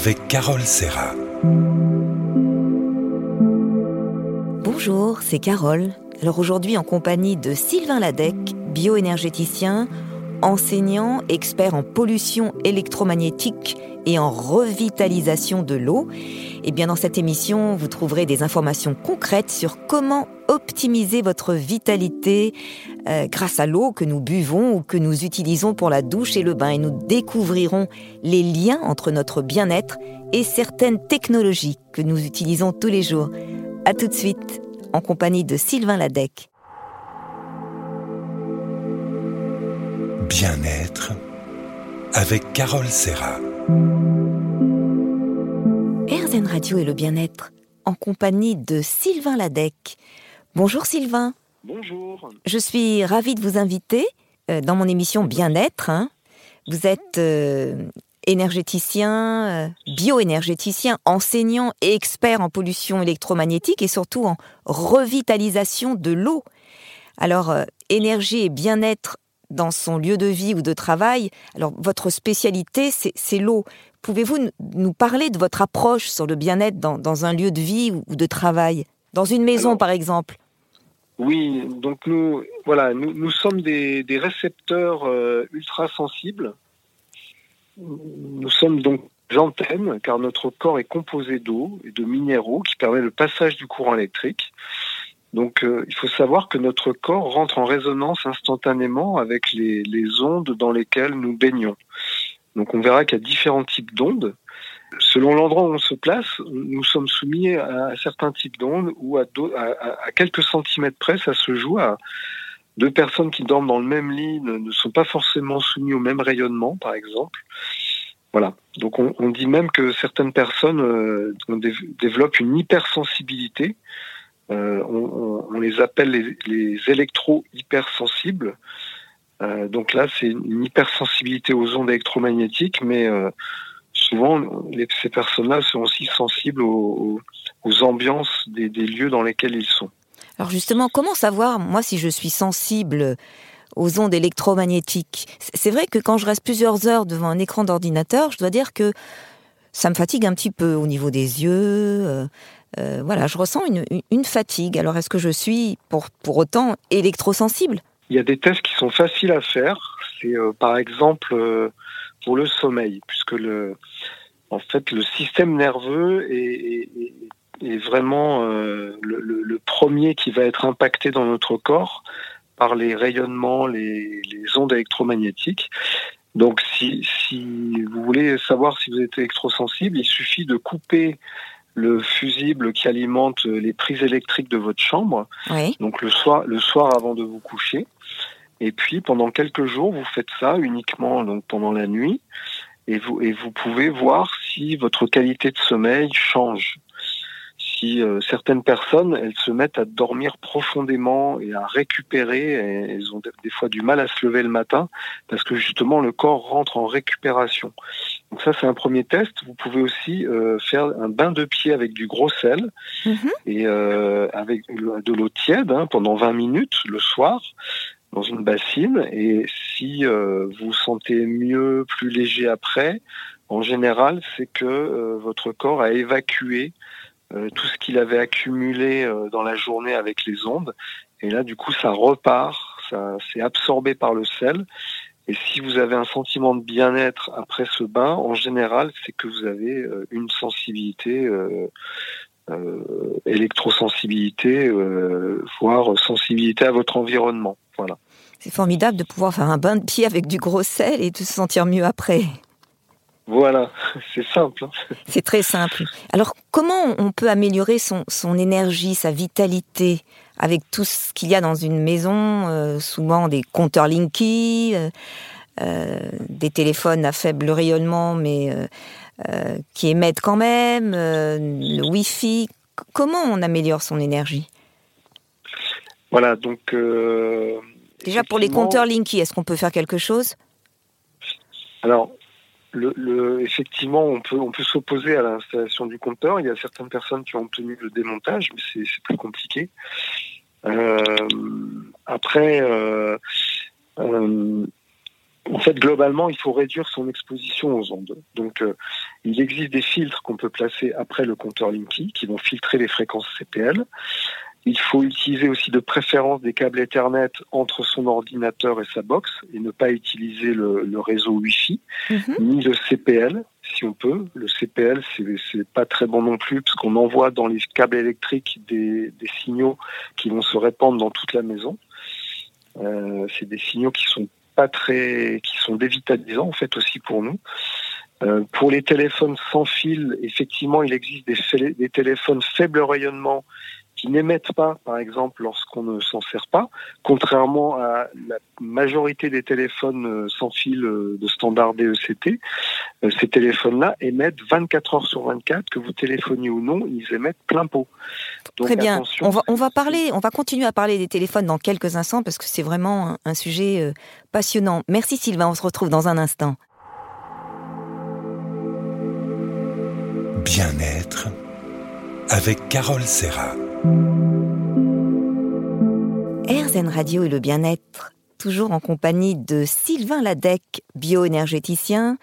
avec Carole Serra. Bonjour, c'est Carole. Alors aujourd'hui en compagnie de Sylvain Ladec, bioénergéticien, enseignant, expert en pollution électromagnétique et en revitalisation de l'eau. Et bien dans cette émission, vous trouverez des informations concrètes sur comment optimiser votre vitalité euh, grâce à l'eau que nous buvons ou que nous utilisons pour la douche et le bain. Et nous découvrirons les liens entre notre bien-être et certaines technologies que nous utilisons tous les jours. A tout de suite, en compagnie de Sylvain Ladec. Bien-être avec Carole Serra. RZN Radio et le bien-être en compagnie de Sylvain Ladec. Bonjour Sylvain. Bonjour. Je suis ravie de vous inviter euh, dans mon émission Bien-être. hein. Vous êtes euh, énergéticien, euh, bioénergéticien, enseignant et expert en pollution électromagnétique et surtout en revitalisation de l'eau. Alors, énergie et bien-être dans son lieu de vie ou de travail. Alors, votre spécialité, c'est l'eau. Pouvez-vous nous parler de votre approche sur le bien-être dans, dans un lieu de vie ou ou de travail? Dans une maison, Alors- par exemple Oui, donc nous, voilà, nous, sommes des, récepteurs euh, ultra sensibles. Nous sommes donc des antennes, car notre corps est composé d'eau et de minéraux qui permet le passage du courant électrique. Donc, euh, il faut savoir que notre corps rentre en résonance instantanément avec les ondes dans lesquelles nous baignons. Donc, on verra qu'il y a différents types d'ondes. Selon l'endroit où on se place, nous sommes soumis à certains types d'ondes ou à, quelques centimètres près, ça se joue à deux personnes qui dorment dans le même lit ne, sont pas forcément soumis au même rayonnement, par exemple. Voilà. Donc on, dit même que certaines personnes euh, développent une hypersensibilité. Euh, on, les appelle les, les électro-hypersensibles. Euh, donc là, c'est une hypersensibilité aux ondes électromagnétiques, mais souvent, les- ces personnes-là sont aussi sensibles aux, ambiances des, des lieux dans lesquels ils sont. Alors justement, comment savoir, moi, si je suis sensible aux ondes électromagnétiques? C'est- vrai que quand je reste plusieurs heures devant un écran d'ordinateur, je dois dire que ça me fatigue un petit peu au niveau des yeux. euh, euh, voilà, je ressens une, fatigue. Alors est-ce que je suis pour, pour autant électrosensible? Il y a des tests qui sont faciles à faire. C'est euh, par exemple pour le sommeil, puisque le, en fait, le système nerveux est, est- est- est vraiment euh, le, le- le premier qui va être impacté dans notre corps par les rayonnements, les, les ondes électromagnétiques. Donc, si, si vous voulez savoir si vous êtes électrosensible, il suffit de couper le fusible qui alimente les prises électriques de votre chambre Oui. donc le soir, le soir avant de vous coucher. Et puis pendant quelques jours, vous faites ça uniquement donc pendant la nuit, et vous et vous pouvez voir si votre qualité de sommeil change. Si euh, certaines personnes, elles se mettent à dormir profondément et à récupérer, et elles ont des- fois du mal à se lever le matin parce que justement le corps rentre en récupération. Donc ça c'est un premier test. Vous pouvez aussi euh, faire un bain de pied avec du gros sel Mhm. et euh, avec de l'eau tiède hein, pendant 20 minutes le soir dans une bassine. Et si euh, vous vous sentez mieux, plus léger après, en général, c'est que euh, votre corps a évacué euh, tout ce qu'il avait accumulé euh, dans la journée avec les ondes. Et là, du coup, ça repart, ça c'est absorbé par le sel. Et si vous avez un sentiment de bien-être après ce bain, en général, c'est que vous avez euh, une sensibilité euh, euh, électrosensibilité, euh, voire sensibilité à votre environnement. C'est formidable de pouvoir faire un bain de pied avec du gros sel et de se sentir mieux après. Voilà, c'est simple. hein. C'est très simple. Alors, comment on peut améliorer son, son énergie, sa vitalité avec tout ce qu'il y a dans une maison, euh, souvent des compteurs Linky, euh, euh, des téléphones à faible rayonnement, mais qui émettent quand même, le Wi-Fi. Comment on améliore son énergie? Voilà, donc. euh, Déjà pour les compteurs Linky, est-ce qu'on peut faire quelque chose? Alors, le, le- effectivement, on peut, on peut s'opposer à l'installation du compteur. Il y a certaines personnes qui ont obtenu le démontage, mais c'est plus compliqué. Euh, après, euh, euh, en fait, globalement, il faut réduire son exposition aux ondes. Donc, euh, Il existe des filtres qu'on peut placer après le compteur Linky qui vont filtrer les fréquences CPL. Il faut utiliser aussi de préférence des câbles Ethernet entre son ordinateur et sa box et ne pas utiliser le, réseau Wi-Fi mhm. ni le CPL si on peut. Le CPL, c'est pas très bon non plus parce qu'on envoie dans les câbles électriques des, signaux qui vont se répandre dans toute la maison. Euh, c'est des signaux qui sont pas très, qui sont dévitalisants en fait aussi pour nous. Euh, pour les téléphones sans fil, effectivement, il existe des, des téléphones faible rayonnement qui n'émettent pas, par exemple, lorsqu'on ne s'en sert pas, contrairement à la majorité des téléphones euh, sans fil euh, de standard DECT. Euh, ces téléphones-là émettent 24 heures sur 24, que vous téléphoniez ou non, ils émettent plein pot. Très bien. On va, on va parler, on va continuer à parler des téléphones dans quelques instants parce que c'est vraiment un, sujet passionnant. Merci Sylvain, on se retrouve dans un instant. Bien-être avec Carole Serra. RZN Radio et le bien-être, toujours en compagnie de Sylvain Ladec, bioénergéticien,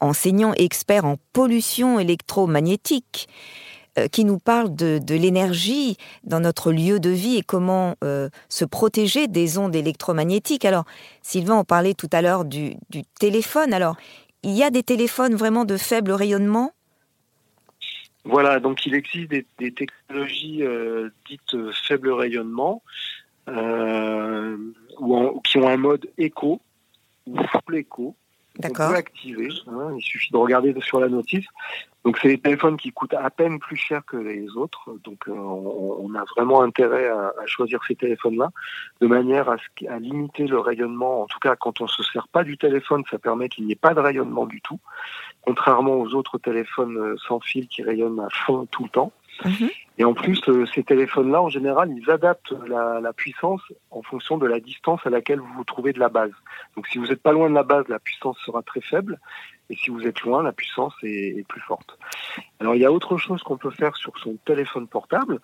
enseignant et expert en pollution électromagnétique, euh, qui nous parle de, l'énergie dans notre lieu de vie et comment euh, se protéger des ondes électromagnétiques. Alors, Sylvain, on parlait tout à l'heure du téléphone. Alors, il y a des téléphones vraiment de faible rayonnement? Voilà, donc il existe des, technologies euh, dites euh, faible rayonnement euh, ou, qui ont un mode éco ou full éco. D'accord. On peut activer. Hein, il suffit de regarder sur la notice. Donc c'est des téléphones qui coûtent à peine plus cher que les autres. Donc on, a vraiment intérêt à, choisir ces téléphones-là de manière à, à, limiter le rayonnement. En tout cas, quand on se sert pas du téléphone, ça permet qu'il n'y ait pas de rayonnement du tout contrairement aux autres téléphones euh, sans fil qui rayonnent à fond tout le temps. Mhm. Et en plus, euh, ces téléphones-là, en général, ils adaptent la, puissance en fonction de la distance à laquelle vous vous trouvez de la base. Donc si vous n'êtes pas loin de la base, la puissance sera très faible. Et si vous êtes loin, la puissance est, plus forte. Alors il y a autre chose qu'on peut faire sur son téléphone portable.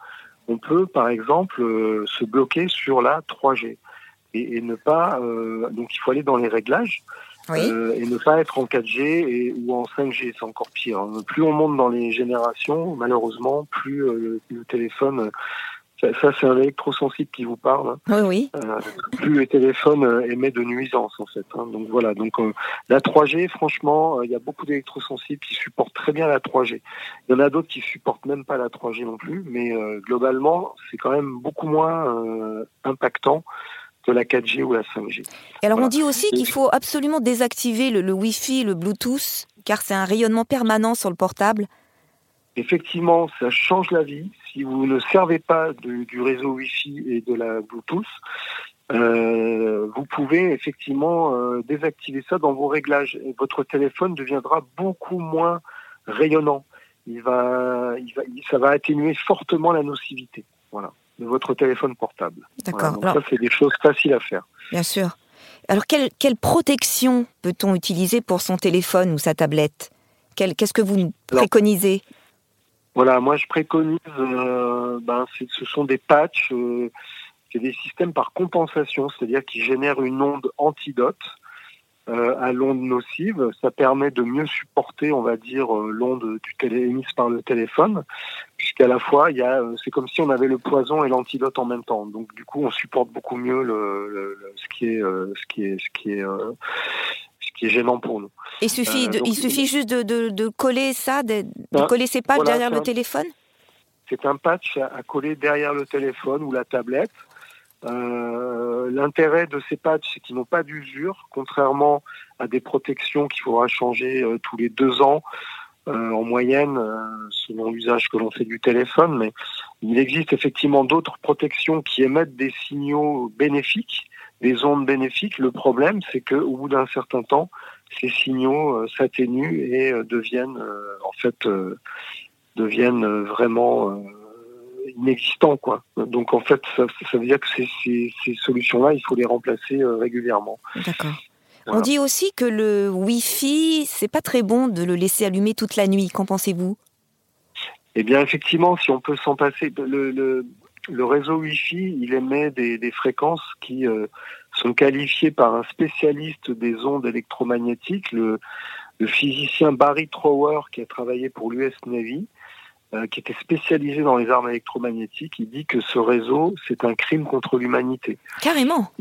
On peut, par exemple, euh, se bloquer sur la 3G. Et, ne pas... donc il faut aller dans les réglages. Euh, et ne pas être en 4G et, ou en 5G, c'est encore pire. Hein. Plus on monte dans les générations, malheureusement, plus euh, le, téléphone, ça, c'est un électrosensible qui vous parle. Hein. Oui, oui. Euh, plus le téléphone émet de nuisances en fait. Hein. Donc voilà. Donc la 3G, franchement, il y a beaucoup d'électrosensibles qui supportent très bien la 3G. Il y en a d'autres qui supportent même pas la 3G non plus, mais globalement, c'est quand même beaucoup moins impactant la 4G ou la 5G. Et alors on dit aussi qu'il faut absolument désactiver le, Wi-Fi, le Bluetooth, car c'est un rayonnement permanent sur le portable. Effectivement, ça change la vie. Si vous ne servez pas du réseau Wi-Fi et de la Bluetooth, euh, vous pouvez effectivement euh, désactiver ça dans vos réglages et votre téléphone deviendra beaucoup moins rayonnant. Il va, il va, ça va atténuer fortement la nocivité. Voilà de votre téléphone portable. D'accord. ça, c'est des choses faciles à faire. Bien sûr. Alors, quelle, quelle protection peut-on utiliser pour son téléphone ou sa tablette? Qu'est-ce que vous préconisez? Voilà, moi, je préconise, euh, ben, ce sont des patchs, euh, c'est des systèmes par compensation, c'est-à-dire qui génèrent une onde antidote euh, à l'onde nocive. Ça permet de mieux supporter, on va dire, l'onde émise par le téléphone, puisqu'à la fois, c'est comme si on avait le poison et l'antidote en même temps. Donc, du coup, on supporte beaucoup mieux le, ce qui est, qui est gênant pour nous. Il suffit, il suffit juste de, de, de coller ça, de, hein coller ces patchs derrière le téléphone. C'est un patch à coller derrière le téléphone ou la tablette. Euh, l'intérêt de ces patchs, c'est qu'ils n'ont pas d'usure, contrairement à des protections qu'il faudra changer euh, tous les deux ans euh, en moyenne, selon l'usage que l'on fait du téléphone. Mais il existe effectivement d'autres protections qui émettent des signaux bénéfiques, des ondes bénéfiques. Le problème, c'est qu'au bout d'un certain temps, ces signaux s'atténuent et deviennent, en fait, deviennent vraiment inexistants. Quoi. Donc en fait, ça, veut dire que ces, ces, solutions-là, il faut les remplacer euh, régulièrement. D'accord. On dit aussi que le Wi-Fi, c'est pas très bon de le laisser allumer toute la nuit. Qu'en pensez-vous? Eh bien, effectivement, si on peut s'en passer, le, le, réseau Wi-Fi, il émet des, des fréquences qui euh, sont qualifiées par un spécialiste des ondes électromagnétiques, le, le physicien Barry Trower, qui a travaillé pour l'US Navy, euh, qui était spécialisé dans les armes électromagnétiques, il dit que ce réseau, c'est un crime contre l'humanité. Carrément.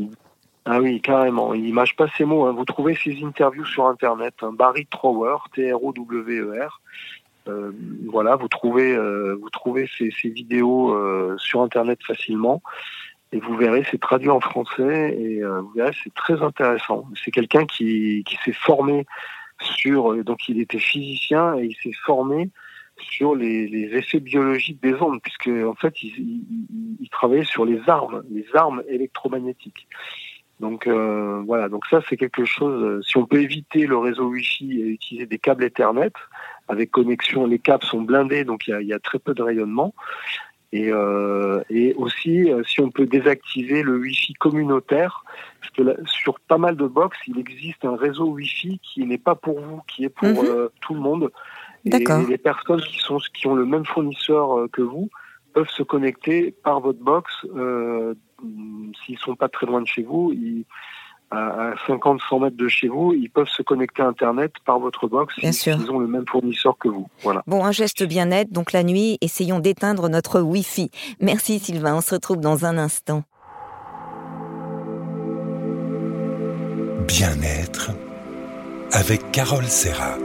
Ah oui, carrément. Il mâche pas ses mots. Hein. Vous trouvez ses interviews sur Internet. Hein. Barry Trower, T-R-O-W-E-R. Euh, voilà, vous trouvez, euh, vous trouvez ces, vidéos euh, sur Internet facilement. Et vous verrez, c'est traduit en français et vous verrez, c'est très intéressant. C'est quelqu'un qui, qui s'est formé sur, donc il était physicien et il s'est formé sur les, effets biologiques des ondes, puisque en fait, il, il, il, travaillait sur les armes, les armes électromagnétiques. Donc voilà, donc ça c'est quelque chose. Si on peut éviter le réseau Wi-Fi et utiliser des câbles Ethernet avec connexion, les câbles sont blindés, donc il y a, il y a très peu de rayonnement. Et, euh, et aussi, si on peut désactiver le Wi-Fi communautaire, parce que là, sur pas mal de box, il existe un réseau Wi-Fi qui n'est pas pour vous, qui est pour -hmm. euh, tout le monde. Et les personnes qui sont qui ont le même fournisseur euh, que vous peuvent se connecter par votre box euh, s'ils sont pas très loin de chez vous. Ils, à 50-100 mètres de chez vous, ils peuvent se connecter à Internet par votre box bien si ils ont le même fournisseur que vous. Voilà. Bon, un geste bien net. Donc la nuit, essayons d'éteindre notre Wi-Fi. Merci Sylvain, on se retrouve dans un instant. Bien-être avec Carole Serra.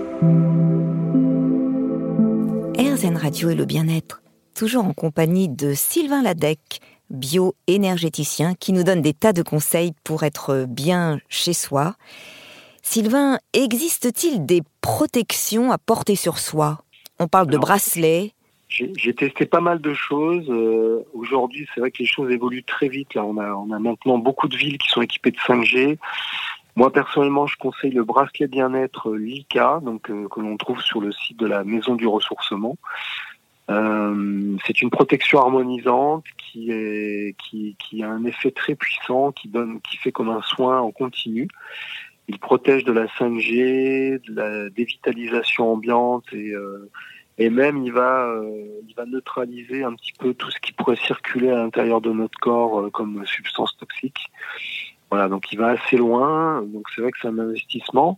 RZN Radio et le bien-être, toujours en compagnie de Sylvain Ladec, bio-énergéticien, qui nous donne des tas de conseils pour être bien chez soi. Sylvain, existe-t-il des protections à porter sur soi? On parle de bracelets. J'ai testé pas mal de choses. Euh, Aujourd'hui, c'est vrai que les choses évoluent très vite. Là, on a, on a maintenant beaucoup de villes qui sont équipées de 5G. Moi personnellement, je conseille le bracelet bien-être Lika, donc euh, que l'on trouve sur le site de la Maison du Ressourcement. Euh, c'est une protection harmonisante qui, est, qui, qui, a un effet très puissant, qui donne, qui fait comme un soin en continu. Il protège de la 5G, de la dévitalisation ambiante et, euh, et même il va, euh, il va neutraliser un petit peu tout ce qui pourrait circuler à l'intérieur de notre corps euh, comme substance toxique. Voilà, donc il va assez loin. Donc c'est vrai que c'est un investissement.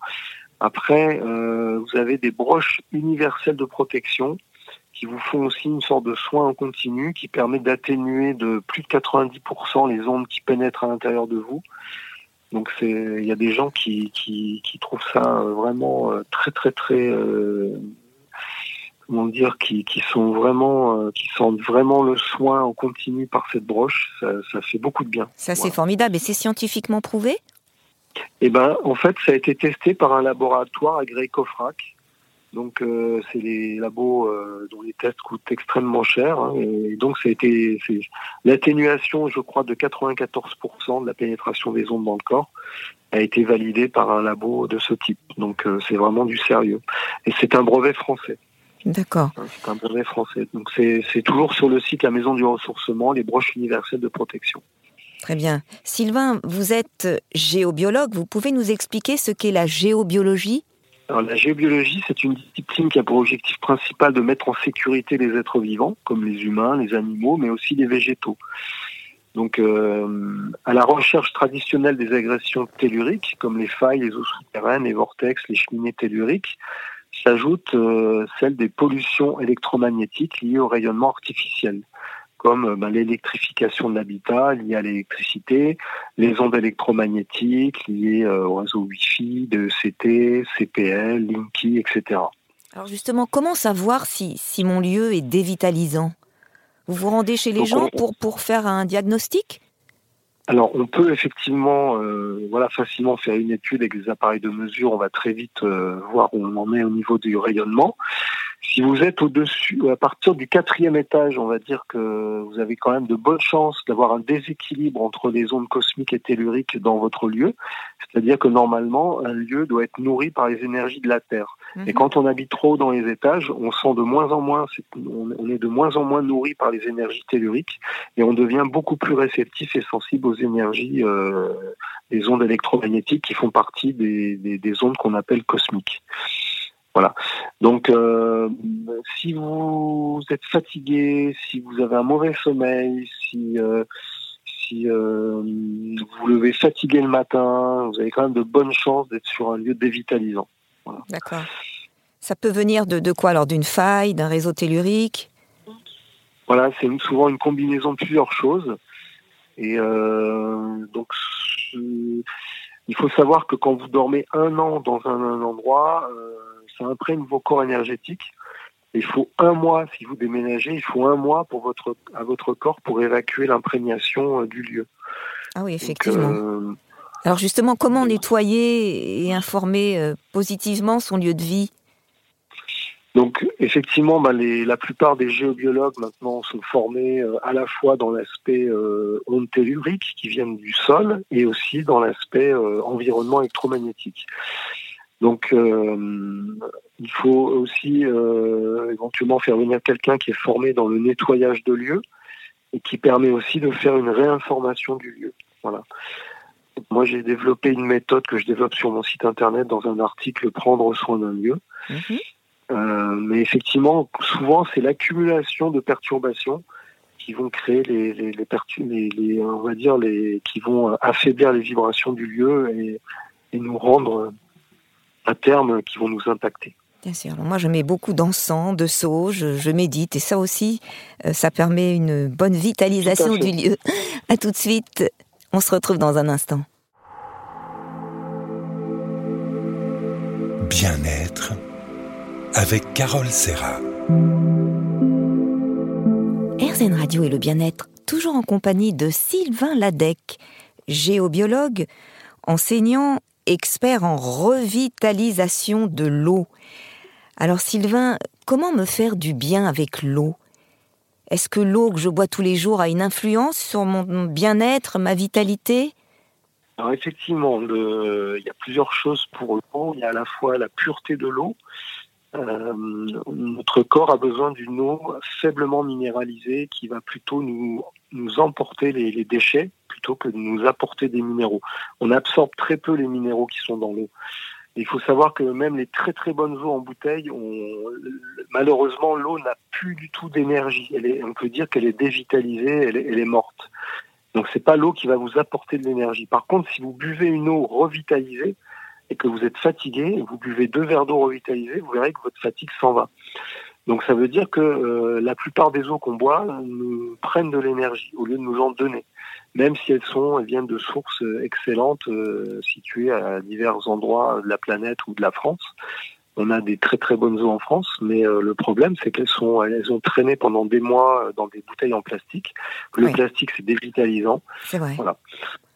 Après, euh, vous avez des broches universelles de protection qui vous font aussi une sorte de soin en continu qui permet d'atténuer de plus de 90% les ondes qui pénètrent à l'intérieur de vous. Donc il y a des gens qui, qui, qui trouvent ça vraiment très très très euh, comment dire, qui, qui sont vraiment, euh, qui sentent vraiment le soin en continu par cette broche. Ça, ça fait beaucoup de bien. Ça, c'est formidable. Et c'est scientifiquement prouvé? Eh ben, en fait, ça a été testé par un laboratoire agréé COFRAC. Donc, euh, c'est les labos euh, dont les tests coûtent extrêmement cher. Hein, et donc, ça a été l'atténuation, je crois, de 94% de la pénétration des ondes dans le corps a été validée par un labo de ce type. Donc, euh, c'est vraiment du sérieux. Et c'est un brevet français. D'accord. C'est un brevet français. Donc c'est toujours sur le site La Maison du Ressourcement, les broches universelles de protection. Très bien. Sylvain, vous êtes géobiologue. Vous pouvez nous expliquer ce qu'est la géobiologie? La géobiologie, c'est une discipline qui a pour objectif principal de mettre en sécurité les êtres vivants, comme les humains, les animaux, mais aussi les végétaux. Donc, euh, à la recherche traditionnelle des agressions telluriques, comme les failles, les eaux souterraines, les vortex, les cheminées telluriques, s'ajoute euh, celle des pollutions électromagnétiques liées au rayonnement artificiel, comme ben, l'électrification de l'habitat liée à l'électricité, les ondes électromagnétiques liées euh, au réseau Wi-Fi, de CT, CPL, Linky, etc. Alors justement, comment savoir si, si mon lieu est dévitalisant? Vous vous rendez chez les Donc gens on... pour, pour faire un diagnostic? Alors, on peut effectivement, euh, voilà, facilement faire une étude avec des appareils de mesure. On va très vite euh, voir où on en est au niveau du rayonnement. Si vous êtes au-dessus, à partir du quatrième étage, on va dire que vous avez quand même de bonnes chances d'avoir un déséquilibre entre les ondes cosmiques et telluriques dans votre lieu. C'est-à-dire que normalement, un lieu doit être nourri par les énergies de la Terre. Mmh. Et quand on habite trop dans les étages, on sent de moins en moins, on est de moins en moins nourri par les énergies telluriques et on devient beaucoup plus réceptif et sensible aux énergies, euh, des ondes électromagnétiques qui font partie des, des, des ondes qu'on appelle cosmiques. Voilà. Donc, euh, si vous êtes fatigué, si vous avez un mauvais sommeil, si euh, si euh, vous levez fatigué le matin, vous avez quand même de bonnes chances d'être sur un lieu dévitalisant. Voilà. D'accord. Ça peut venir de, de quoi alors D'une faille, d'un réseau tellurique? Voilà, c'est souvent une combinaison de plusieurs choses. Et euh, donc, il faut savoir que quand vous dormez un an dans un, endroit, euh, ça imprègne vos corps énergétiques. Il faut un mois, si vous déménagez, il faut un mois pour votre, à votre corps pour évacuer l'imprégnation euh, du lieu. Ah oui, effectivement. Euh, Alors justement, comment nettoyer et informer positivement son lieu de vie? Donc effectivement, bah, les, la plupart des géobiologues maintenant sont formés euh, à la fois dans l'aspect euh, ondes telluriques qui viennent du sol et aussi dans l'aspect euh, environnement électromagnétique. Donc il faut aussi éventuellement faire venir quelqu'un qui est formé dans le nettoyage de lieux et qui permet aussi de faire une réinformation du lieu. Voilà. Moi, j'ai développé une méthode que je développe sur mon site internet dans un article Prendre soin d'un lieu. Mhm. Euh, mais effectivement, souvent, c'est l'accumulation de perturbations qui vont créer les, les, les, les, on va dire les, qui vont affaiblir les vibrations du lieu et, et nous rendre à terme qui vont nous impacter. Bien sûr. moi, je mets beaucoup d'encens, de sauge, je, médite et ça aussi, euh, ça permet une bonne vitalisation du lieu. À tout de suite. On se retrouve dans un instant. Bien-être avec Carole Serra. RZN Radio et le bien-être, toujours en compagnie de Sylvain Ladec, géobiologue, enseignant, expert en revitalisation de l'eau. Alors Sylvain, comment me faire du bien avec l'eau? Est-ce que l'eau que je bois tous les jours a une influence sur mon bien-être, ma vitalité? Alors effectivement, il y a plusieurs choses pour l'eau. Il y a à la fois la pureté de l'eau, euh, notre corps a besoin d'une eau faiblement minéralisée qui va plutôt nous, nous emporter les, déchets plutôt que de nous apporter des minéraux. On absorbe très peu les minéraux qui sont dans l'eau. Il faut savoir que même les très très bonnes eaux en bouteille, malheureusement l'eau n'a plus du tout d'énergie. On peut dire qu'elle est dévitalisée, elle est, elle est morte. Donc c'est pas l'eau qui va vous apporter de l'énergie. Par contre, si vous buvez une eau revitalisée, et que vous êtes fatigué, vous buvez deux verres d'eau revitalisée, vous verrez que votre fatigue s'en va. Donc ça veut dire que euh, la plupart des eaux qu'on boit nous prennent de l'énergie au lieu de nous en donner, même si elles sont, elles viennent de sources excellentes euh, situées à divers endroits de la planète ou de la France. On a des très très bonnes eaux en France, mais euh, le problème c'est qu'elles sont, elles ont traîné pendant des mois dans des bouteilles en plastique. Le plastique c'est dévitalisant. C'est vrai. Voilà.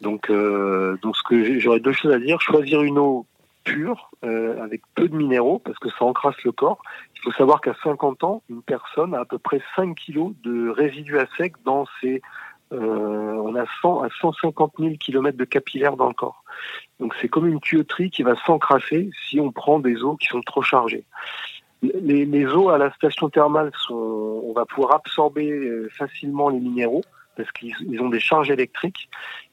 Donc, euh, donc ce que j'aurais deux choses à dire choisir une eau pure euh, avec peu de minéraux parce que ça encrasse le corps. Il faut savoir qu'à 50 ans, une personne a à peu près 5 kilos de résidus à sec dans ses euh, on a 100 à 150 000 kilomètres de capillaires dans le corps. Donc c'est comme une tuyauterie qui va s'encrasser si on prend des eaux qui sont trop chargées. Les, eaux à la station thermale sont, on va pouvoir absorber euh, facilement les minéraux parce qu'ils ont des charges électriques.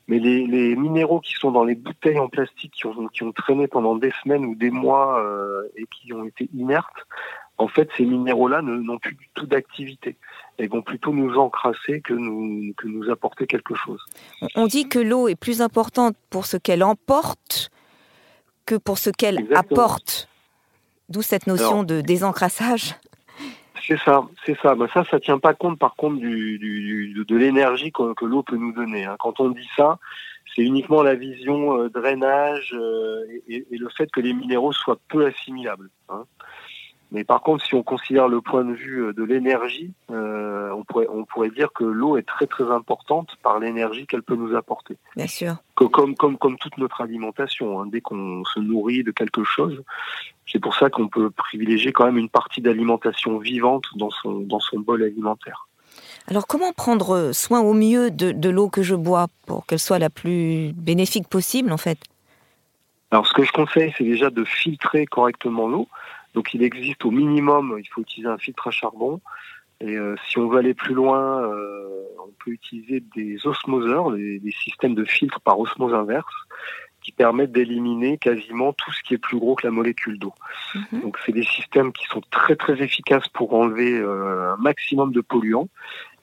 Mais les, minéraux qui sont dans les bouteilles en plastique qui ont, qui ont traîné pendant des semaines ou des mois euh, et qui ont été inertes, en fait, ces minéraux-là n'ont plus du tout d'activité et vont plutôt nous encrasser que nous, que nous apporter quelque chose. On dit que l'eau est plus importante pour ce qu'elle emporte que pour ce qu'elle apporte. D'où cette notion de désencrassage. C'est ça, c'est ça. Ben ça, ça tient pas compte par contre du, du, de l'énergie que, l'eau peut nous donner. Hein. Quand on dit ça, c'est uniquement la vision euh, drainage euh, et, et, le fait que les minéraux soient peu assimilables. Hein. Mais par contre, si on considère le point de vue euh, de l'énergie, euh, on, pourrait, on pourrait dire que l'eau est très très importante par l'énergie qu'elle peut nous apporter. Bien sûr. comme, comme, comme toute notre alimentation, hein. dès qu'on se nourrit de quelque chose, c'est pour ça qu'on peut privilégier quand même une partie d'alimentation vivante dans son, dans son bol alimentaire. Alors comment prendre soin au mieux de, de l'eau que je bois pour qu'elle soit la plus bénéfique possible en fait? Alors ce que je conseille, c'est déjà de filtrer correctement l'eau. Donc il existe au minimum, il faut utiliser un filtre à charbon. Et euh, si on veut aller plus loin, euh, on peut utiliser des osmoseurs, des, systèmes de filtre par osmose inverse, qui permettent d'éliminer quasiment tout ce qui est plus gros que la molécule d'eau. Mhm. Donc c'est des systèmes qui sont très très efficaces pour enlever euh, un maximum de polluants.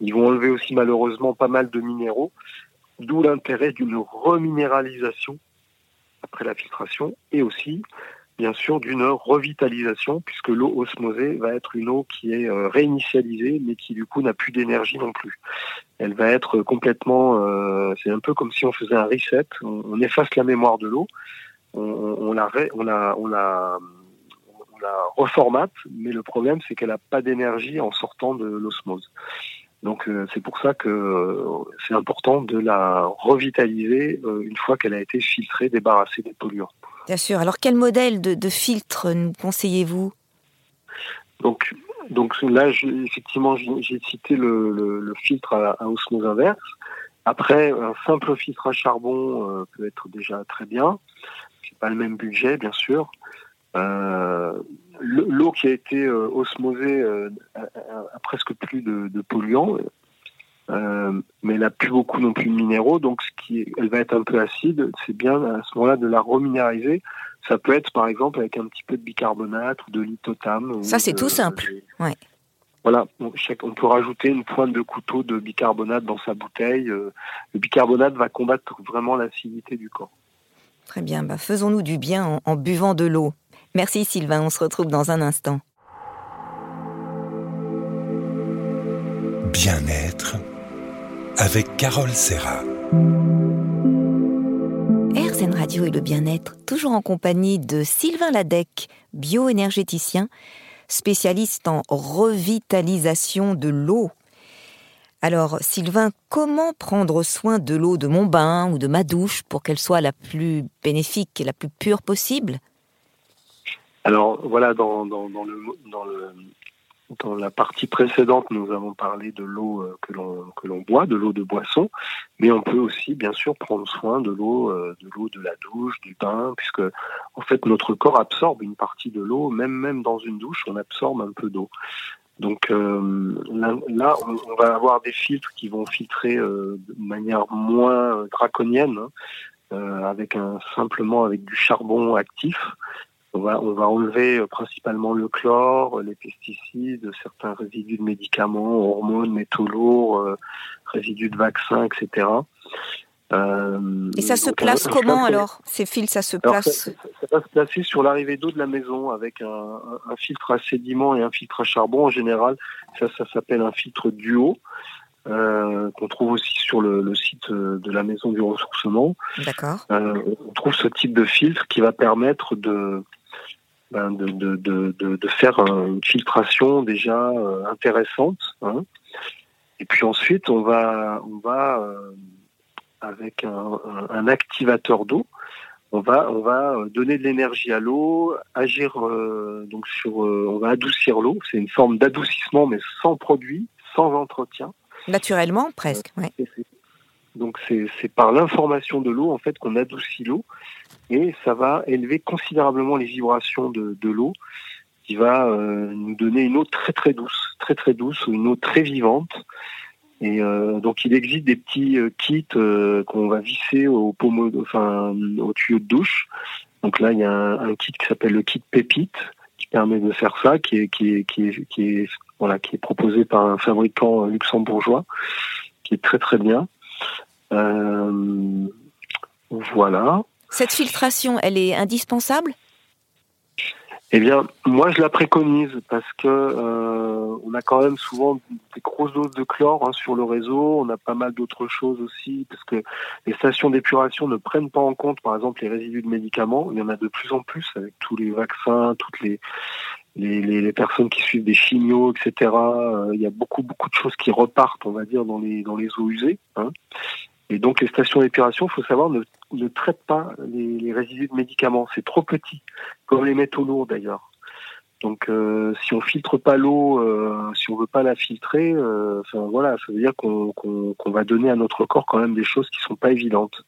Ils vont enlever aussi malheureusement pas mal de minéraux, d'où l'intérêt d'une reminéralisation après la filtration et aussi bien sûr d'une revitalisation, puisque l'eau osmosée va être une eau qui est euh, réinitialisée, mais qui du coup n'a plus d'énergie non plus. Elle va être complètement, euh, c'est un peu comme si on faisait un reset, on, efface la mémoire de l'eau, on, la, reformate, mais le problème c'est qu'elle n'a pas d'énergie en sortant de l'osmose. Donc euh, c'est pour ça que c'est important de la revitaliser une fois qu'elle a été filtrée, débarrassée des polluants. Bien sûr. Alors, quel modèle de, filtre nous conseillez-vous? Donc, donc là, effectivement, j'ai cité le, filtre à, osmose inverse. Après, un simple filtre à charbon euh, peut être déjà très bien. C'est pas le même budget, bien sûr. Euh, l'eau qui a été euh, osmosée a, presque plus de, de polluants. Euh, mais elle n'a plus beaucoup non plus de minéraux, donc ce qui elle va être un peu acide. C'est bien à ce moment-là de la reminéraliser. Ça peut être par exemple avec un petit peu de bicarbonate ou de lithotam. Ça c'est tout simple. Ouais. Voilà, on, peut rajouter une pointe de couteau de bicarbonate dans sa bouteille. Euh, le bicarbonate va combattre vraiment l'acidité du corps. Très bien, bah faisons-nous du bien en buvant de l'eau. Merci Sylvain, on se retrouve dans un instant. Bien-être avec Carole Serra. RZN Radio et le bien-être, toujours en compagnie de Sylvain Ladec, bioénergéticien, spécialiste en revitalisation de l'eau. Alors, Sylvain, comment prendre soin de l'eau de mon bain ou de ma douche pour qu'elle soit la plus bénéfique et la plus pure possible? Alors, voilà, dans, dans, le, dans le dans la partie précédente, nous avons parlé de l'eau euh, que l'on boit, de l'eau de boisson, mais on peut aussi bien sûr prendre soin de l'eau euh, de de la douche, du bain, puisque en fait notre corps absorbe une partie de l'eau, même même dans une douche, on absorbe un peu d'eau. Donc euh, là, on, va avoir des filtres qui vont filtrer de manière moins draconienne, hein, avec un simplement avec du charbon actif. On va, on va enlever euh, principalement le chlore, les pesticides, certains résidus de médicaments, hormones, métaux lourds, euh, résidus de vaccins, etc. Euh, Et ça se place comment alors Ces fils, ça se place ça, va se placer sur l'arrivée d'eau de la maison avec un, filtre à sédiment et un filtre à charbon. En général, ça, ça s'appelle un filtre duo. qu'on trouve aussi sur le, site de la maison du ressourcement. D'accord. on trouve ce type de filtre qui va permettre de, ben, de, de, de, de, faire une filtration déjà euh, intéressante. Hein. Et puis ensuite, on va, on va euh, avec un, un activateur d'eau, on va, on va donner de l'énergie à l'eau, agir euh, donc sur, on va adoucir l'eau. C'est une forme d'adoucissement, mais sans produit, sans entretien. Naturellement, presque. Ouais. Donc c'est par l'information de l'eau en fait qu'on adoucit l'eau et ça va élever considérablement les vibrations de, de l'eau qui va euh, nous donner une eau très très douce, très très douce, une eau très vivante. Et euh, donc il existe des petits euh, kits qu'on va visser au pommeau, enfin au tuyau de douche. Donc là il y a un, kit qui s'appelle le kit Pépite qui permet de faire ça, qui est qui est qui est, qui est voilà qui est proposé par un fabricant luxembourgeois, qui est très très bien. voilà. Cette filtration, elle est indispensable? Eh bien, moi, je la préconise parce que euh, on a quand même souvent des grosses doses de chlore hein, sur le réseau. On a pas mal d'autres choses aussi parce que les stations d'épuration ne prennent pas en compte, par exemple, les résidus de médicaments. Il y en a de plus en plus avec tous les vaccins, toutes les les, personnes qui suivent des chimios, etc. Euh, il y a beaucoup beaucoup de choses qui repartent, on va dire, dans les dans les eaux usées. Hein. Et donc les stations d'épuration, il faut savoir, ne, ne traitent pas les, résidus de médicaments. C'est trop petit, comme les métaux lourds d'ailleurs. Donc euh, si on filtre pas l'eau, euh, si on veut pas la filtrer, euh, enfin, voilà, ça veut dire qu'on va donner à notre corps quand même des choses qui sont pas évidentes.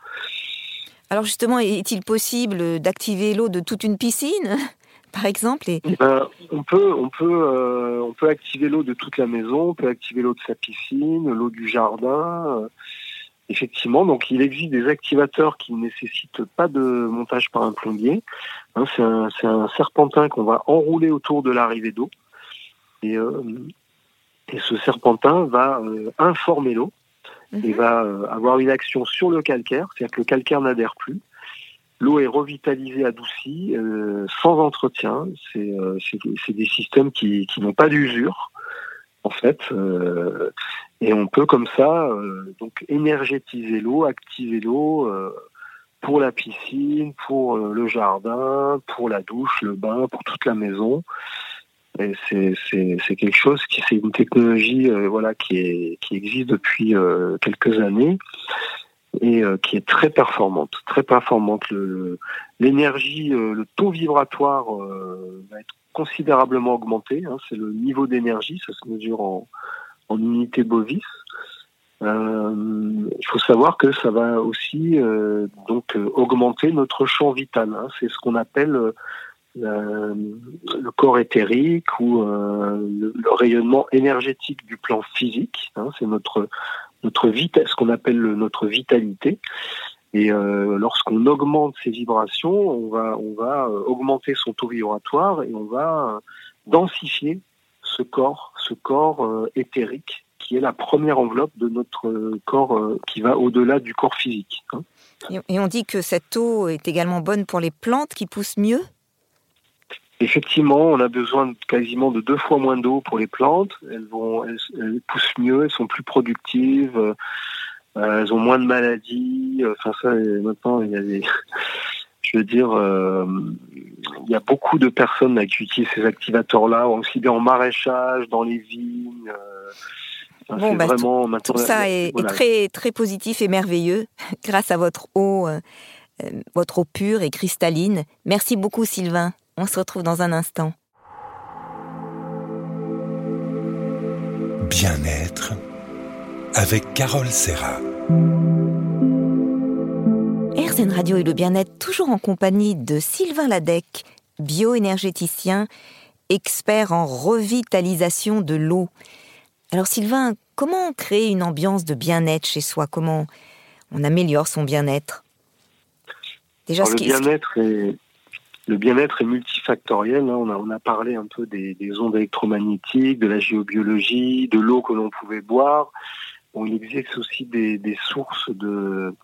Alors justement, est-il possible d'activer l'eau de toute une piscine par exemple eh ben, on peut, on peut, on peut activer l'eau de toute la maison, on peut activer l'eau de sa piscine, l'eau du jardin. Effectivement, donc il existe des activateurs qui ne nécessitent pas de montage par un plombier. Hein, c'est un, serpentin qu'on va enrouler autour de l'arrivée d'eau. Et, euh, ce serpentin va euh, informer l'eau et mhm. va euh, avoir une action sur le calcaire, c'est-à-dire que le calcaire n'adhère plus. L'eau est revitalisée, adoucie, sans entretien. C'est des systèmes qui, qui n'ont pas d'usure en fait. Euh, et on peut comme ça euh, donc énergétiser l'eau, activer l'eau euh, pour la piscine, pour le jardin, pour la douche, le bain, pour toute la maison. Et c'est, quelque chose qui c'est une technologie voilà qui est qui existe depuis quelques années et qui est très performante, très performante. Le, l'énergie, le taux vibratoire va être considérablement augmenté. Hein, c'est le niveau d'énergie, ça se mesure en, en unité bovis. Euh, il faut savoir que ça va aussi euh, donc euh, augmenter notre champ vital. Hein. c'est ce qu'on appelle le corps éthérique ou le, rayonnement énergétique du plan physique. Hein. c'est notre notre vitesse, ce qu'on appelle notre vitalité. Et euh, lorsqu'on augmente ces vibrations, on va, on va euh, augmenter son taux vibratoire et on va euh, densifier ce corps, ce corps éthérique qui est la première enveloppe de notre corps qui va au-delà du corps physique. Hein. Et on dit que cette eau est également bonne pour les plantes qui poussent mieux? Effectivement, on a besoin quasiment de deux fois moins d'eau pour les plantes. Elles vont, elles, poussent mieux, elles sont plus productives. Euh, elles ont moins de maladies. Euh, enfin ça, maintenant il y a des, je veux dire, euh, il y a beaucoup de personnes qui utilisent ces activateurs-là, aussi bien en maraîchage, dans les vignes. bon, bah, vraiment, tout, ça est, très très positif et merveilleux grâce à votre eau, votre eau pure et cristalline. Merci beaucoup Sylvain. On se retrouve dans un instant. Bien-être avec Carole Serra. RZN Radio et le bien-être, toujours en compagnie de Sylvain Ladec, bioénergéticien, expert en revitalisation de l'eau. Alors Sylvain, comment créer une ambiance de bien-être chez soi? Comment on améliore son bien-être? Déjà, le bien-être est, le bien-être est multifactoriel. Hein. On, a, on a parlé un peu des, des ondes électromagnétiques, de la géobiologie, de l'eau que l'on pouvait boire il existe aussi des, sources de,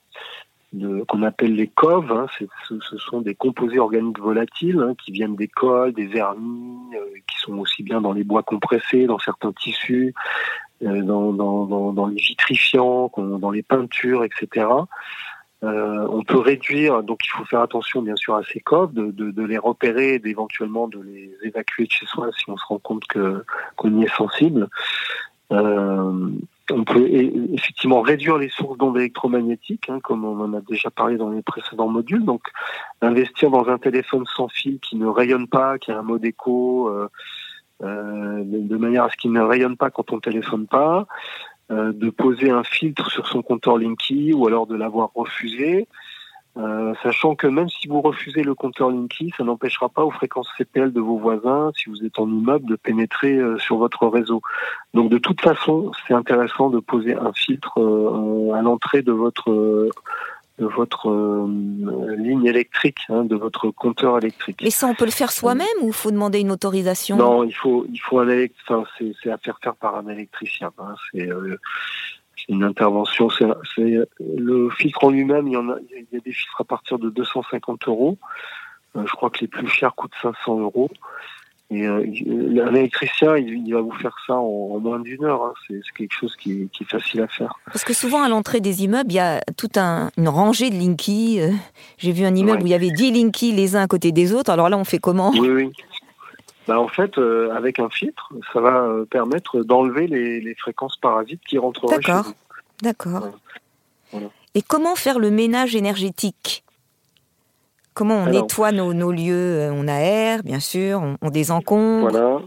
qu'on appelle les coves. Hein. ce, sont des composés organiques volatiles hein, qui viennent des cols, des vernis, euh, qui sont aussi bien dans les bois compressés, dans certains tissus, euh, dans, les vitrifiants, dans les peintures, etc. Euh, on peut réduire, donc il faut faire attention bien sûr à ces coves, de, les repérer d'éventuellement de les évacuer de chez soi si on se rend compte qu'on y est sensible. On peut effectivement réduire les sources d'ondes électromagnétiques, hein, comme on en a déjà parlé dans les précédents modules. Donc, investir dans un téléphone sans fil qui ne rayonne pas, qui a un mode écho, euh, euh, de manière à ce qu'il ne rayonne pas quand on téléphone pas, euh, de poser un filtre sur son compteur Linky ou alors de l'avoir refusé. Euh, sachant que même si vous refusez le compteur Linky, ça n'empêchera pas aux fréquences CPL de vos voisins, si vous êtes en immeuble, de pénétrer euh, sur votre réseau. Donc de toute façon, c'est intéressant de poser un filtre euh, à l'entrée de votre de votre ligne électrique, hein, de votre compteur électrique. Mais ça, on peut le faire soi-même ou il faut demander une autorisation? Non, il faut, il faut un enfin, c'est à faire faire par un électricien. Hein. c'est une intervention. C'est le filtre en lui-même. Il y en a, il y a des filtres à partir de 250 euros. Euh, je crois que les plus chers coûtent 500 euros. Et euh, un électricien, il, va vous faire ça en, moins d'une heure. Hein. C'est quelque chose qui, est facile à faire. Parce que souvent, à l'entrée des immeubles, il y a toute un, une rangée de Linky. Euh, j'ai vu un immeuble où il y avait 10 Linky les uns à côté des autres. Alors là, on fait comment? Oui, oui. Bah, en fait, euh, avec un filtre, ça va euh, permettre d'enlever les, fréquences parasites qui rentrent D'accord, d'accord. Et comment faire le ménage énergétique? Comment on nettoie nos, lieux euh, On aère, bien sûr, on, désencombre? Voilà.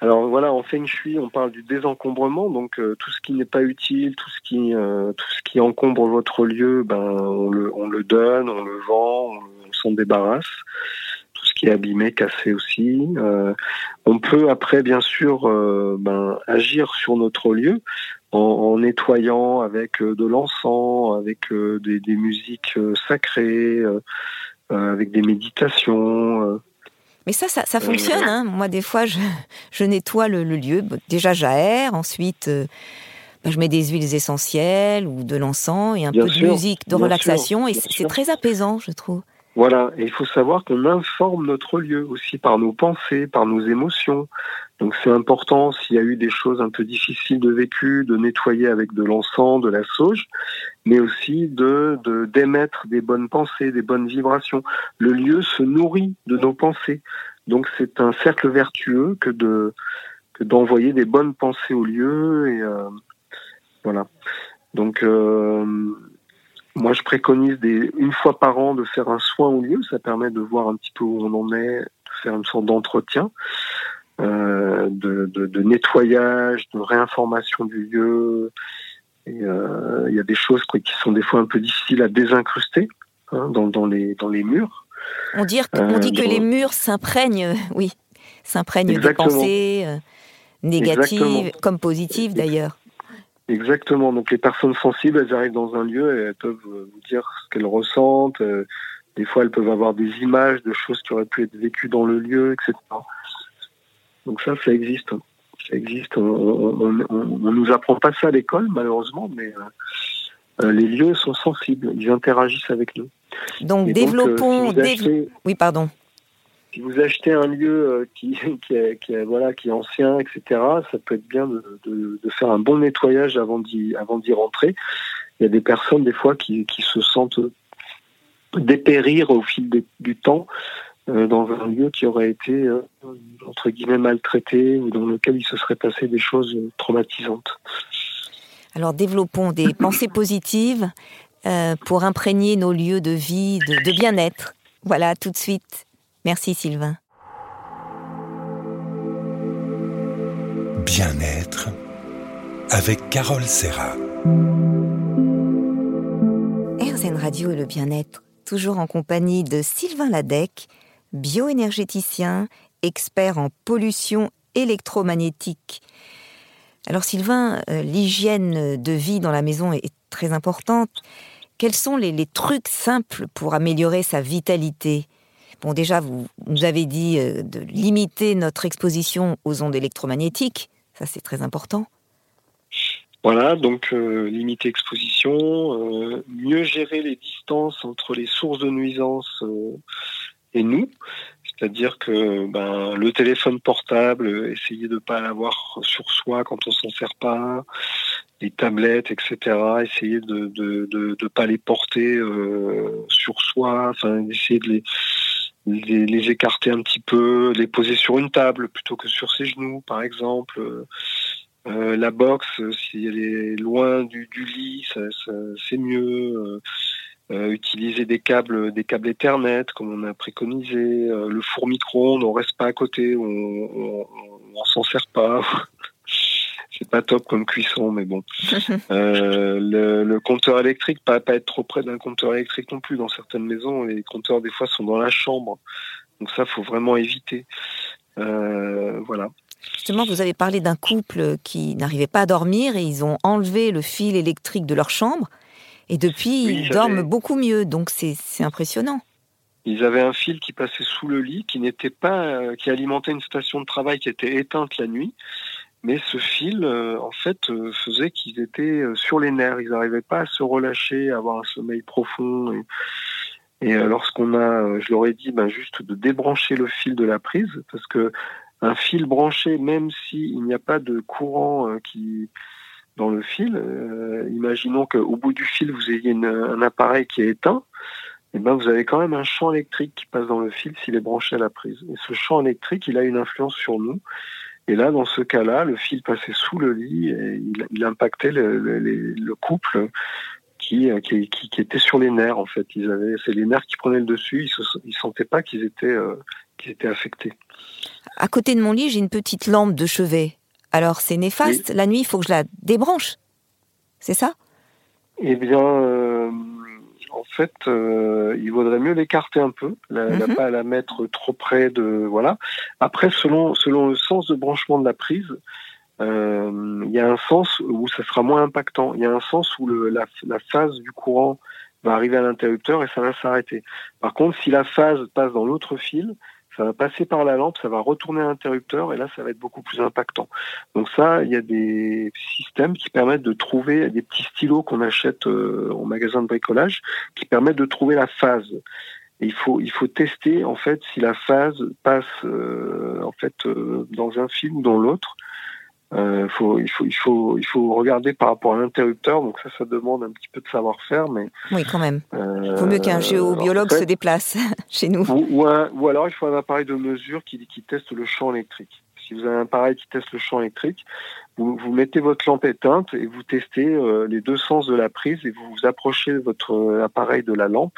Alors voilà, en Feng Shui, on parle du désencombrement, donc tout ce qui n'est pas utile, tout ce qui, tout ce qui encombre votre lieu, ben on le, on le donne, on le vend, on s'en débarrasse qui est abîmé, cassé aussi. Euh, on peut après, bien sûr, euh, ben, agir sur notre lieu en, nettoyant avec euh, de l'encens, avec des, musiques sacrées, avec des méditations. Mais ça, ça, fonctionne. Hein. Moi, des fois, je, nettoie le, lieu. Déjà, j'aère. Ensuite, ben, je mets des huiles essentielles ou de l'encens et un peu de musique de relaxation. et c'est très apaisant, je trouve. Voilà, et il faut savoir qu'on informe notre lieu aussi par nos pensées, par nos émotions. Donc c'est important s'il y a eu des choses un peu difficiles de vécu, de nettoyer avec de l'encens, de la sauge, mais aussi de d'émettre des bonnes pensées, des bonnes vibrations. Le lieu se nourrit de nos pensées. Donc c'est un cercle vertueux que de d'envoyer des bonnes pensées au lieu et euh, voilà. Donc euh, moi, je préconise des, une fois par an de faire un soin au lieu. Ça permet de voir un petit peu où on en est, de faire une sorte d'entretien, euh, de, de, de, nettoyage, de réinformation du lieu. Euh, il y a des choses qui sont des fois un peu difficiles à désincruster hein, dans, dans, les, dans les murs. On dit, on dit que les murs s'imprègnent, oui, s'imprègnent des pensées euh, négatives comme positives d'ailleurs. Exactement. Donc les personnes sensibles, elles arrivent dans un lieu et elles peuvent euh, vous dire ce qu'elles ressentent. Euh, des fois, elles peuvent avoir des images de choses qui auraient pu être vécues dans le lieu, etc. Donc ça, ça existe. Ça existe. On, ne nous apprend pas ça à l'école, malheureusement, mais euh, les lieux sont sensibles. Ils interagissent avec nous. Donc développons. Oui, pardon si vous achetez un lieu euh, qui, qui, est, qui, est, voilà, qui est ancien, etc., ça peut être bien de, de, de faire un bon nettoyage avant d'y, avant d'y rentrer. Il y a des personnes, des fois, qui, qui se sentent dépérir au fil du temps euh, dans un lieu qui aurait été, euh, entre guillemets, maltraité ou dans lequel il se serait passé des choses traumatisantes. Alors, développons des pensées positives euh, pour imprégner nos lieux de vie, de, de bien-être. Voilà, tout de suite. Merci Sylvain. Bien-être avec Carole Serra. RZN Radio et le bien-être, toujours en compagnie de Sylvain Ladec, bioénergéticien, expert en pollution électromagnétique. Alors Sylvain, euh, l'hygiène de vie dans la maison est très importante. Quels sont les trucs simples pour améliorer sa vitalité? Bon, déjà, vous nous avez dit euh, de limiter notre exposition aux ondes électromagnétiques. Ça, c'est très important. Voilà, donc euh, limiter exposition, euh, mieux gérer les distances entre les sources de nuisance et nous. C'est-à-dire que ben, le téléphone portable, essayer de ne pas l'avoir sur soi quand on s'en sert pas, les tablettes, etc. Essayer de ne pas les porter sur soi, enfin essayer de les les, les, écarter un petit peu, les poser sur une table plutôt que sur ses genoux, par exemple. Euh, la boxe, si elle est loin du, lit, ça, ça, c'est mieux. Euh, utiliser des câbles, des câbles Ethernet, comme on a préconisé. Euh, le four micro-ondes, on reste pas à côté, on, on, on s'en sert pas. pas top comme cuisson, mais bon. Euh, le, le, compteur électrique, pas, pas être trop près d'un compteur électrique non plus. Dans certaines maisons, les compteurs des fois sont dans la chambre, donc ça faut vraiment éviter. Euh, voilà. Justement, vous avez parlé d'un couple qui n'arrivait pas à dormir et ils ont enlevé le fil électrique de leur chambre et depuis oui, ils dorment beaucoup mieux. Donc c'est impressionnant. Ils avaient un fil qui passait sous le lit, qui n'était pas, euh, qui alimentait une station de travail qui était éteinte la nuit mais ce fil, euh, en fait, euh, faisait qu'ils étaient euh, sur les nerfs. Ils n'arrivaient pas à se relâcher, à avoir un sommeil profond. Et, et lorsqu'on a, je leur ai dit, ben, juste de débrancher le fil de la prise, parce que un fil branché, même s'il n'y a pas de courant qui dans le fil, imaginons qu'au bout du fil vous ayez une, un appareil qui est éteint. Et ben vous avez quand même un champ électrique qui passe dans le fil s'il est branché à la prise. Et ce champ électrique, il a une influence sur nous. Et là, dans ce cas-là, le fil passait sous le lit et il, il impactait le, le, le couple qui, qui, qui, était sur les nerfs, en fait. Ils avaient, c'est les nerfs qui prenaient le dessus, ils ne sentaient pas qu'ils étaient, euh, qu'ils étaient affectés. À côté de mon lit, j'ai une petite lampe de chevet. Alors, c'est néfaste. Oui. La nuit, il faut que je la débranche. C'est ça? Eh bien, euh, en fait, euh, il vaudrait mieux l'écarter un peu, la, mm -hmm. pas la mettre trop près de voilà. Après, selon selon le sens de branchement de la prise, euh, il y a un sens où ça sera moins impactant. Il y a un sens où le, la, la phase du courant va arriver à l'interrupteur et ça va s'arrêter. Par contre, si la phase passe dans l'autre fil, ça va passer par la lampe, ça va retourner à l'interrupteur et là, ça va être beaucoup plus impactant. Donc ça, il y a des systèmes qui permettent de trouver des petits stylos qu'on achète euh, au magasin de bricolage qui permettent de trouver la phase. il faut il faut tester en fait si la phase passe en fait dans un fil ou dans l'autre. Euh, faut, il, faut, il, faut, il faut regarder par rapport à l'interrupteur, donc ça, ça demande un petit peu de savoir-faire, mais... Oui, quand même. Il faut mieux qu'un géobiologue se déplace chez nous. Ou, ou, alors, il faut un appareil de mesure qui, qui teste le champ électrique. Si vous avez un appareil qui teste le champ électrique, vous, vous mettez votre lampe éteinte et vous testez euh, les deux sens de la prise et vous vous approchez votre euh, appareil de la lampe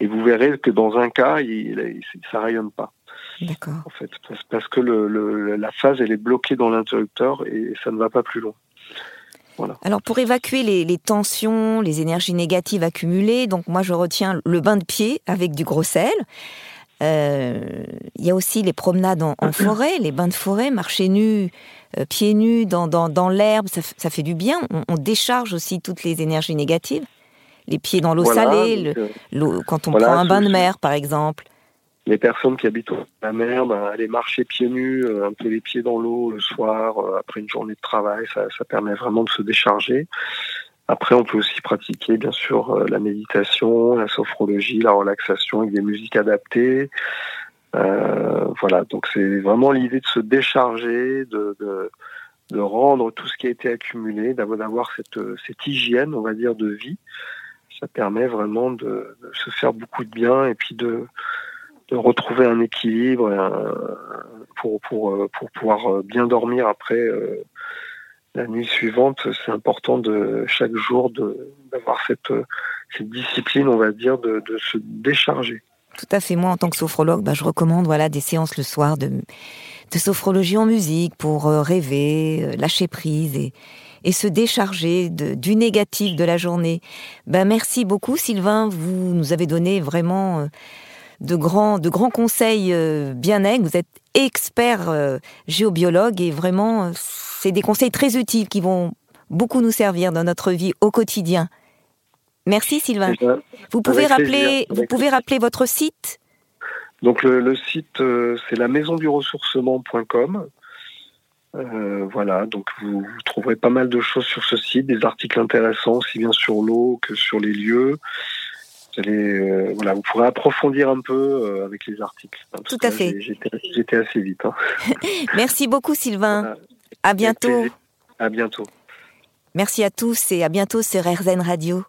et vous verrez que dans un cas, il, il, ça rayonne pas. D'accord. En fait, parce que le, la phase elle est bloquée dans l'interrupteur et ça ne va pas plus loin. Voilà. Alors pour évacuer les, les, tensions, les énergies négatives accumulées, donc moi je retiens le bain de pied avec du gros sel. Euh, il y a aussi les promenades en, forêt, les bains de forêt, marcher nus, euh, pieds nus dans, dans, dans l'herbe, ça, ça, fait du bien. On, on, décharge aussi toutes les énergies négatives. Les pieds dans l'eau salée, le, quand on prend un bain de mer par exemple les personnes qui habitent la mer, ben, aller marcher pieds nus, euh, un peu les pieds dans l'eau le soir, euh, après une journée de travail, ça, ça, permet vraiment de se décharger. Après, on peut aussi pratiquer, bien sûr, euh, la méditation, la sophrologie, la relaxation avec des musiques adaptées. Euh, voilà, donc c'est vraiment l'idée de se décharger, de, de, de, rendre tout ce qui a été accumulé, d'avoir cette, cette hygiène, on va dire, de vie. Ça permet vraiment de, de se faire beaucoup de bien et puis de, de retrouver un équilibre pour, pour, euh, pour pouvoir euh, bien dormir après euh, la nuit suivante. C'est important de chaque jour d'avoir cette, cette discipline, on va dire, de, de, se décharger. Tout à fait. Moi, en tant que sophrologue, bah, je recommande voilà des séances le soir de, de sophrologie en musique pour rêver, lâcher prise et, et se décharger de, du négatif de la journée. Ben, merci beaucoup, Sylvain. Vous nous avez donné vraiment de grands, de grands conseils euh, bien nègres. Vous êtes expert euh, géobiologue et vraiment, euh, c'est des conseils très utiles qui vont beaucoup nous servir dans notre vie au quotidien. Merci Sylvain. vous pouvez rappeler, vous pouvez rappeler votre site? Donc le, site c'est la maison du ressourcement.com. voilà, donc vous, vous, trouverez pas mal de choses sur ce site, des articles intéressants aussi bien sur l'eau que sur les lieux. Euh, voilà, vous pourrez approfondir un peu euh, avec les articles. Hein, Tout à fait. J'étais assez vite. Hein. Merci beaucoup, Sylvain. À bientôt. À bientôt. Merci à tous et à bientôt sur RZN Radio.